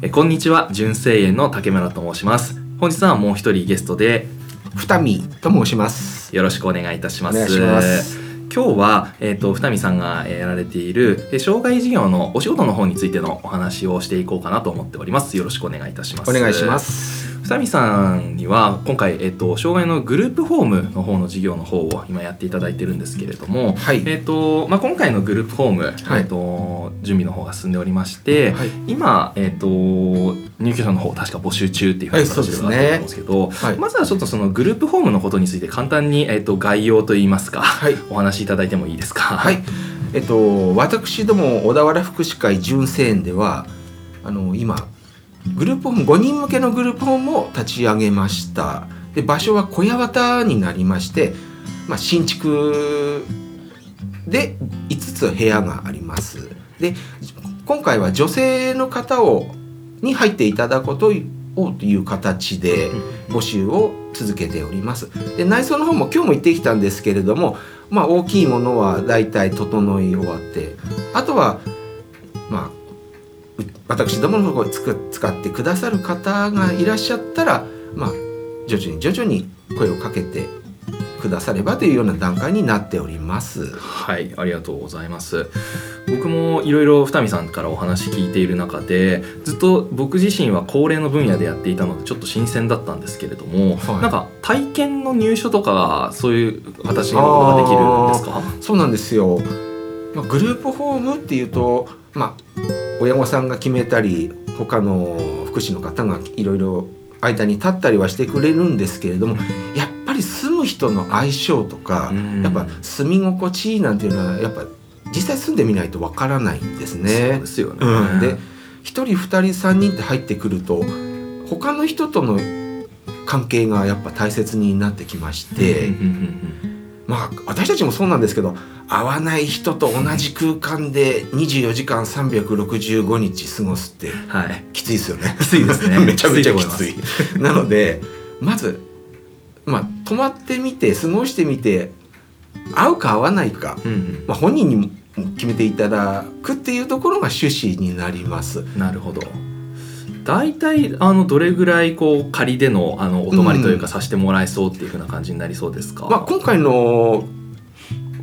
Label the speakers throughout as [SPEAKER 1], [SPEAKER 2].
[SPEAKER 1] えこんにちは純正園の竹村と申します。本日はもう一人ゲストで
[SPEAKER 2] 二見と申します。
[SPEAKER 1] よろしくお願いいたします。
[SPEAKER 2] 今
[SPEAKER 1] 日は、えーと、二見さんがやられている障害事業のお仕事の方についてのお話をしていこうかなと思っております。よろしくお願いいたします。
[SPEAKER 2] お願いします
[SPEAKER 1] 二見さんには今回、えっと、障害のグループホームの方の事業の方を今やっていただいてるんですけれども、はい、えっとまあ、今回のグループホーム、はい、えっと、準備の方が進んでおりまして、はい、今、えっと、入居者の方確か募集中っていう形ではあると思うんですけど、ね、まずはちょっとそのグループホームのことについて簡単に、えっと、概要といいますか、お話しいただいてもいいですか？
[SPEAKER 2] はい。えっと、私ども小田原福祉会純正園ではあの今グループホーム5人向けのグループホームを立ち上げました。で場所は小屋端になりまして、まあ、新築で5つ部屋があります。で今回は女性の方をに入っていただくことをという形で募集を続けております。で内装の方も今日も行ってきたんですけれどもまあ大きいものはだいたい整い終わってあとはまあ私どものところ使ってくださる方がいらっしゃったら、まあ、徐々に徐々に声をかけてくださればというような段階になっております。
[SPEAKER 1] はいありがとうございます。僕もいろいろ二見さんからお話聞いている中でずっと僕自身は高齢の分野でやっていたのでちょっと新鮮だったんですけれども、はい、なんか体験の入所とかそういう形のことができるんですか？
[SPEAKER 2] そうなんですよ、まあ、グループホームっていうとまあ親御さんが決めたり他の福祉の方がいろいろ間に立ったりはしてくれるんですけれどもやっぱり住む人の相性とかやっぱ住み心地いいなんていうのはやっぱ実際住んでみないとわからないんですね。
[SPEAKER 1] そうですよね、うん、で1
[SPEAKER 2] 人2人3人って入ってくると他の人との関係がやっぱ大切になってきまして。まあ私たちもそうなんですけど会わない人と同じ空間で24時間365日過ごすって、はい、きついですよね。
[SPEAKER 1] きついですね。
[SPEAKER 2] めちゃめちゃきつい。なのでまずまあ泊まってみて過ごしてみて会うか会わないか、うんうん、まあ、本人に決めていただくっていうところが趣旨になります。
[SPEAKER 1] なるほど。大体あのどれぐらいこう仮でのあのお泊まりというかさせてもらえそうっていうふうな感じになりそうですか、
[SPEAKER 2] まあ、今回の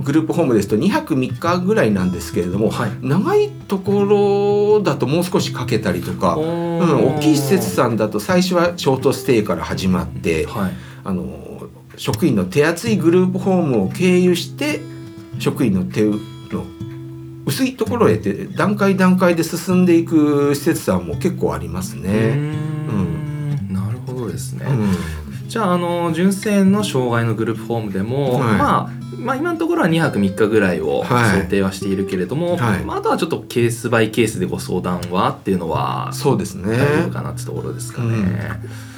[SPEAKER 2] グループホームですと2泊3日ぐらいなんですけれども、はい、長いところだともう少しかけたりとか、うん、大きい施設さんだと最初はショートステイから始まって、はい、あの職員の手厚いグループホームを経由して職員の手の薄いところへって段階段階で進んでいく施設さんも結構ありますね。う
[SPEAKER 1] ん、なるほどですね。うん、じゃああの純正の障害のグループホームでも、はい、まあまあ今のところは2泊3日ぐらいを想定はしているけれども、はい。まあ、あとはちょっとケースバイケースでご相談はっていうのは
[SPEAKER 2] そうですね。
[SPEAKER 1] 大丈夫かなってところですかね。うん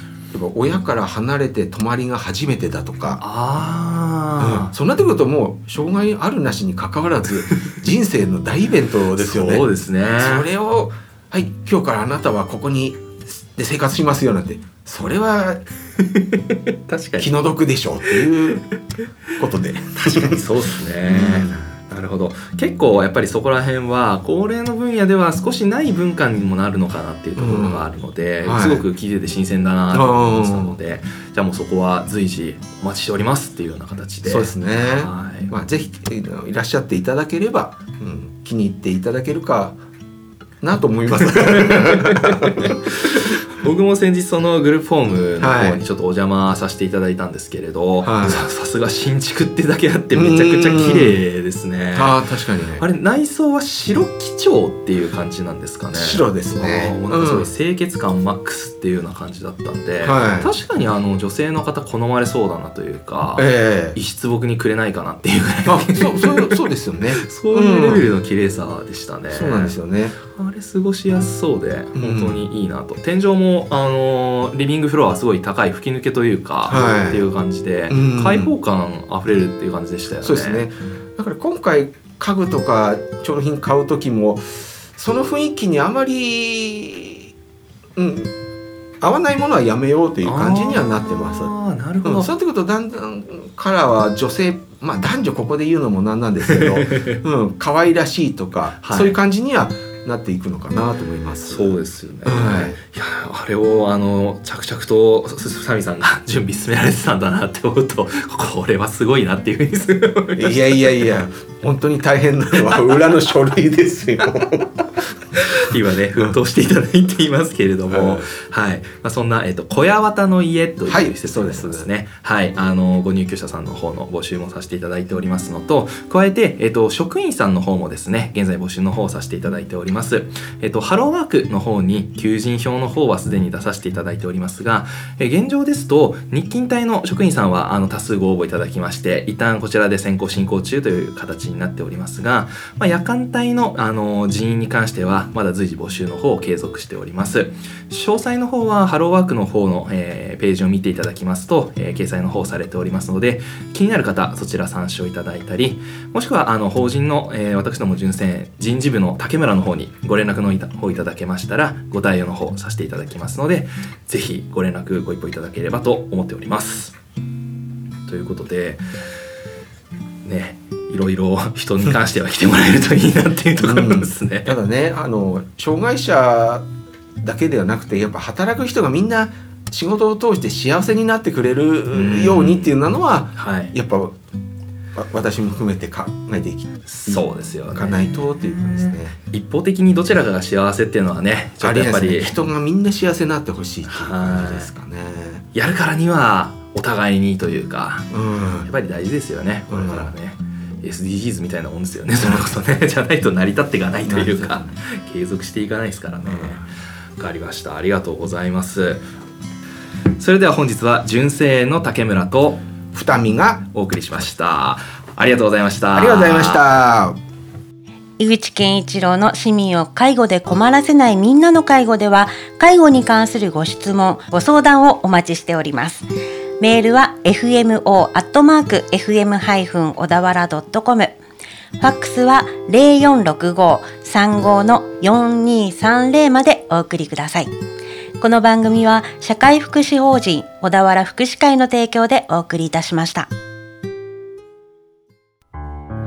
[SPEAKER 2] 親から離れて泊まりが初めてだとか。
[SPEAKER 1] あ、
[SPEAKER 2] うん、そうなってくるともう障害あるなしにかかわらず 人生の大イベントですよね。
[SPEAKER 1] そうですね。
[SPEAKER 2] それをはい今日からあなたはここにで生活しますよなんて。それは 確かに。気の毒でしょうっていうことで。
[SPEAKER 1] 確かにそうですね。うんなるほど。結構やっぱりそこら辺は高齢の分野では少しない文化にもなるのかなっていうところがあるので、うんはい、すごく聞いてて新鮮だなと思ってたのでじゃあもうそこは随時お待ちしておりますっていうような形で。
[SPEAKER 2] そうですね、はい、まあ、ぜひいらっしゃっていただければ、うん、気に入っていただけるかなと思います
[SPEAKER 1] 僕も先日そのグループホームの方にちょっとお邪魔させていただいたんですけれど、はい、さすが新築ってだけあってめちゃくちゃ綺麗ですね。
[SPEAKER 2] あ確かにね。
[SPEAKER 1] あれ内装は白基調っていう感じなんですかね。
[SPEAKER 2] 白ですね。
[SPEAKER 1] もうなんかすごい清潔感マックスっていうような感じだったんで、
[SPEAKER 2] はい。
[SPEAKER 1] 確かにあの女性の方好まれそうだなというか、
[SPEAKER 2] ええ。
[SPEAKER 1] 遺失僕にくれないかなっていうぐらい。
[SPEAKER 2] あそうそうそうですよね。
[SPEAKER 1] そういうレベルの綺麗さでしたね、
[SPEAKER 2] そうなんですよね。
[SPEAKER 1] あれ過ごしやすそうで
[SPEAKER 2] うん。
[SPEAKER 1] 本当にいいなと、天井もあのリビングフロアはすごい高い吹き抜けというか、
[SPEAKER 2] はい。
[SPEAKER 1] っていう感じで、
[SPEAKER 2] うん。
[SPEAKER 1] 開放感あふれるっていう感じでしたよね。
[SPEAKER 2] そうですね。だから今回家具とか調理品買う時もその雰囲気にあまりうん合わないものはやめようという感じにはなってます。
[SPEAKER 1] ああなるほど、
[SPEAKER 2] うん、そうなってくるとだんだんカラーは女性まあ男女ここで言うのもなんなんですけど、うん可愛らしいとか、
[SPEAKER 1] はい。
[SPEAKER 2] そういう感じにはなっていくのかなと思います。
[SPEAKER 1] そうですよね、
[SPEAKER 2] はい
[SPEAKER 1] いやあれをあの着々とすすさみさんが準備進められてたんだなって思うとこれはすごいなっていうふうにい
[SPEAKER 2] やいやいや本当に大変なのは裏の書類ですよ。
[SPEAKER 1] 今ね奮闘していただいていますけれども、
[SPEAKER 2] はい。
[SPEAKER 1] はい、まあ、そんな、えっと、小屋綿の家と
[SPEAKER 2] はい。いう
[SPEAKER 1] 施設ですね、はい、あのご入居者さんの方の募集もさせていただいておりますのと加えて、えっと、職員さんの方もですね現在募集の方をさせていただいております、えっと、ハローワークの方に求人票の方はすでに出させていただいておりますが、え現状ですと日勤隊の職員さんはあの多数ご応募いただきまして一旦こちらで先行進行中という形になっておりますが、まあ、夜間帯のあの人員に関してはまだ随時募集の方を継続しております。詳細の方はハローワークの方の、えーページを見ていただきますと、えー掲載の方されておりますので気になる方そちら参照いただいたりもしくはあの法人の、えー私ども純正人事部の竹村の方にご連絡の方いただけましたらご対応の方させていただきますのでぜひご連絡ご一報いただければと思っております。ということでねろいろ人に関しては来てもらえるといいなっていうところなんですね。
[SPEAKER 2] ただねあの障害者だけではなくてやっぱ働く人がみんな仕事を通して幸せになってくれるようにっていうのは
[SPEAKER 1] はい、
[SPEAKER 2] やっぱわ私も含めて考えていき
[SPEAKER 1] そうですよ
[SPEAKER 2] か
[SPEAKER 1] ね。
[SPEAKER 2] ないとっていう感じですね。
[SPEAKER 1] 一方的にどちらかが幸せっていうのはねちょっとやっぱり
[SPEAKER 2] ね人がみんな幸せになってほしいっていう感じですかね。
[SPEAKER 1] やるからにはお互いにというか
[SPEAKER 2] うん
[SPEAKER 1] やっぱり大事ですよねこれからはね、SDGs みたいなもんですよね。
[SPEAKER 2] ん
[SPEAKER 1] それこそね。じゃないと成り立っていかないというか。継続していかないですからね。わかりました。ありがとうございます。それでは本日は純正園の竹村と
[SPEAKER 2] 二見が
[SPEAKER 1] お送りしました。ありがとうございました。
[SPEAKER 2] ありがとうございました。
[SPEAKER 3] 井口健一郎の市民を介護で困らせないみんなの介護では介護に関するご質問ご相談をお待ちしておりますメールは fmo アットマーク fm ハイフン小田原ドットコムファックスは零四六五三五の四二三零までお送りくださいこの番組は社会福祉法人小田原福祉会の提供でお送りいたしました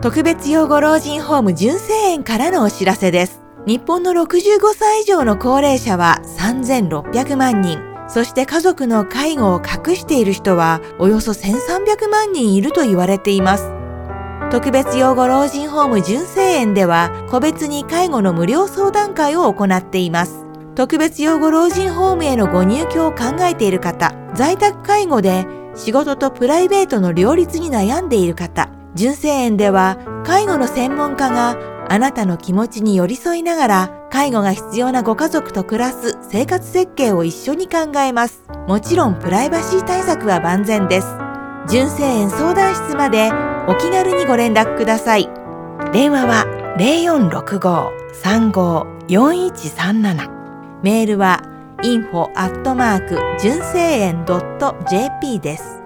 [SPEAKER 4] 特別養護老人ホーム純正園からのお知らせです。日本の65歳以上の高齢者は3600万人。そして家族の介護を隠している人はおよそ1300万人いると言われています。特別養護老人ホーム純正園では個別に介護の無料相談会を行っています。特別養護老人ホームへのご入居を考えている方、在宅介護で仕事とプライベートの両立に悩んでいる方、純正園では介護の専門家があなたの気持ちに寄り添いながら介護が必要なご家族と暮らす生活設計を一緒に考えます。もちろんプライバシー対策は万全です。純正園相談室までお気軽にご連絡ください。電話は0465-35-4137メールは info アットマーク純正園 .jp です。